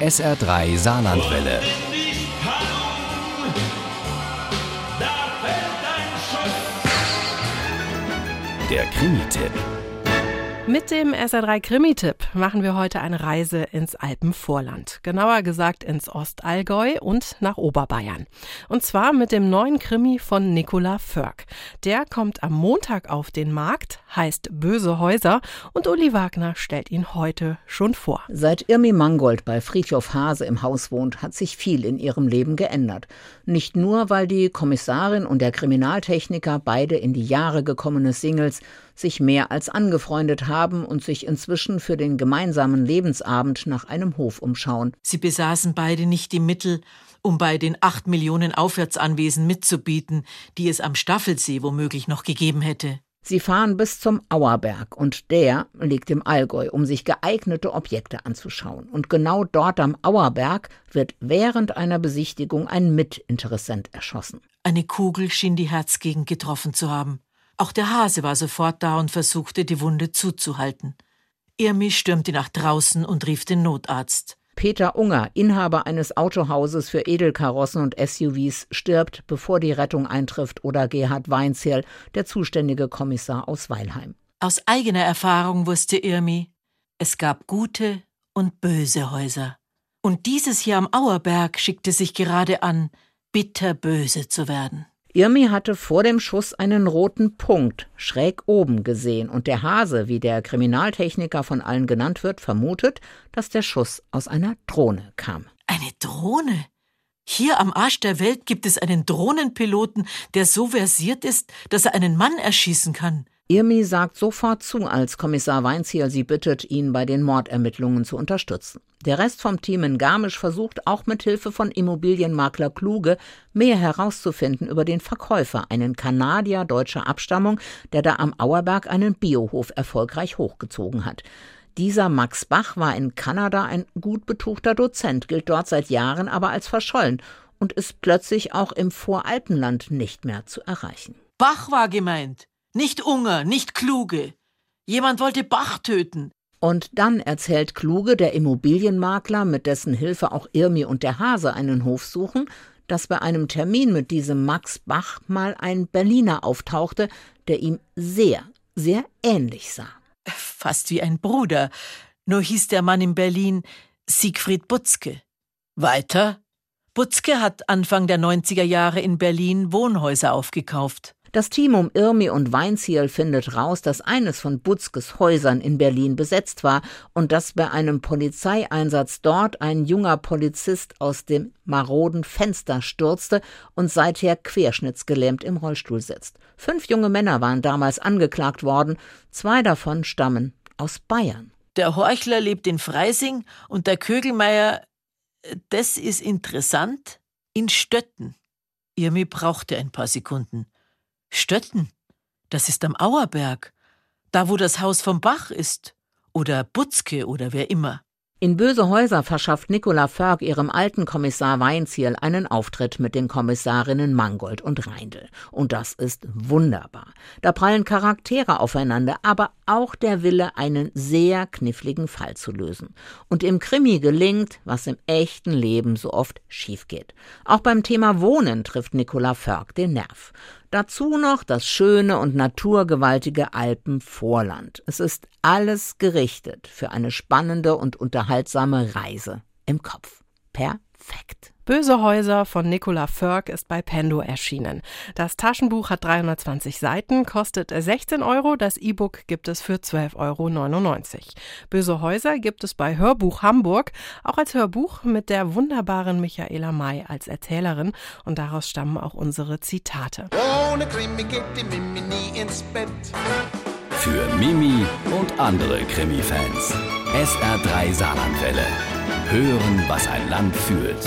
SR3 Saarlandwelle. Der Krimi-Tipp. Mit dem SR3 Krimi-Tipp machen wir heute eine Reise ins Alpenvorland. Genauer gesagt ins Ostallgäu und nach Oberbayern. Und zwar mit dem neuen Krimi von Nicola Förk. Der kommt am Montag auf den Markt, heißt Böse Häuser und Uli Wagner stellt ihn heute schon vor. Seit Irmi Mangold bei Friedhof Hase im Haus wohnt, hat sich viel in ihrem Leben geändert. Nicht nur, weil die Kommissarin und der Kriminaltechniker beide in die Jahre gekommene Singles sich mehr als angefreundet haben und sich inzwischen für den gemeinsamen Lebensabend nach einem Hof umschauen. Sie besaßen beide nicht die Mittel, um bei den acht Millionen Aufwärtsanwesen mitzubieten, die es am Staffelsee womöglich noch gegeben hätte. Sie fahren bis zum Auerberg und der liegt im Allgäu, um sich geeignete Objekte anzuschauen. Und genau dort am Auerberg wird während einer Besichtigung ein Mitinteressent erschossen. Eine Kugel schien die Herzgegend getroffen zu haben. Auch der Hase war sofort da und versuchte, die Wunde zuzuhalten. Irmi stürmte nach draußen und rief den Notarzt. Peter Unger, Inhaber eines Autohauses für Edelkarossen und SUVs, stirbt, bevor die Rettung eintrifft, oder Gerhard Weinzierl, der zuständige Kommissar aus Weilheim. Aus eigener Erfahrung wusste Irmi, es gab gute und böse Häuser. Und dieses hier am Auerberg schickte sich gerade an, bitterböse zu werden. Irmi hatte vor dem Schuss einen roten Punkt schräg oben gesehen und der Hase, wie der Kriminaltechniker von allen genannt wird, vermutet, dass der Schuss aus einer Drohne kam. Eine Drohne? Hier am Arsch der Welt gibt es einen Drohnenpiloten, der so versiert ist, dass er einen Mann erschießen kann. Irmi sagt sofort zu, als Kommissar Weinziel sie bittet, ihn bei den Mordermittlungen zu unterstützen. Der Rest vom Team in Garmisch versucht auch mit Hilfe von Immobilienmakler Kluge mehr herauszufinden über den Verkäufer, einen Kanadier deutscher Abstammung, der da am Auerberg einen Biohof erfolgreich hochgezogen hat. Dieser Max Bach war in Kanada ein gut betuchter Dozent, gilt dort seit Jahren aber als verschollen und ist plötzlich auch im Voralpenland nicht mehr zu erreichen. Bach war gemeint. Nicht Unger, nicht Kluge. Jemand wollte Bach töten. Und dann erzählt Kluge, der Immobilienmakler, mit dessen Hilfe auch Irmi und der Hase einen Hof suchen, dass bei einem Termin mit diesem Max Bach mal ein Berliner auftauchte, der ihm sehr, sehr ähnlich sah. Fast wie ein Bruder. Nur hieß der Mann in Berlin Siegfried Butzke. Weiter? Butzke hat Anfang der 90er Jahre in Berlin Wohnhäuser aufgekauft. Das Team um Irmi und Weinziel findet raus, dass eines von Butzkes Häusern in Berlin besetzt war und dass bei einem Polizeieinsatz dort ein junger Polizist aus dem maroden Fenster stürzte und seither querschnittsgelähmt im Rollstuhl sitzt. Fünf junge Männer waren damals angeklagt worden, zwei davon stammen aus Bayern. Der Horchler lebt in Freising und der Kögelmeier, das ist interessant, in Stötten. Irmi brauchte ein paar Sekunden. Stötten, das ist am Auerberg, da wo das Haus vom Bach ist, oder Butzke oder wer immer. In Böse Häuser verschafft Nicola Förg ihrem alten Kommissar Weinziel einen Auftritt mit den Kommissarinnen Mangold und Reindl. Und das ist wunderbar. Da prallen Charaktere aufeinander, aber auch der Wille, einen sehr kniffligen Fall zu lösen. Und im Krimi gelingt, was im echten Leben so oft schief geht. Auch beim Thema Wohnen trifft Nicola Förg den Nerv. Dazu noch das schöne und naturgewaltige Alpenvorland. Es ist alles gerichtet für eine spannende und unterhaltsame Reise im Kopf. Perfekt. Böse Häuser von Nicola Förk ist bei Pendo erschienen. Das Taschenbuch hat 320 Seiten, kostet 16 Euro. Das E-Book gibt es für 12,99 Euro. Böse Häuser gibt es bei Hörbuch Hamburg, auch als Hörbuch mit der wunderbaren Michaela May als Erzählerin. Und daraus stammen auch unsere Zitate. Ohne Krimi geht die Mimi nie ins Bett. Für Mimi und andere Krimi-Fans. SR3 Saarlandwelle. Hören, was ein Land fühlt.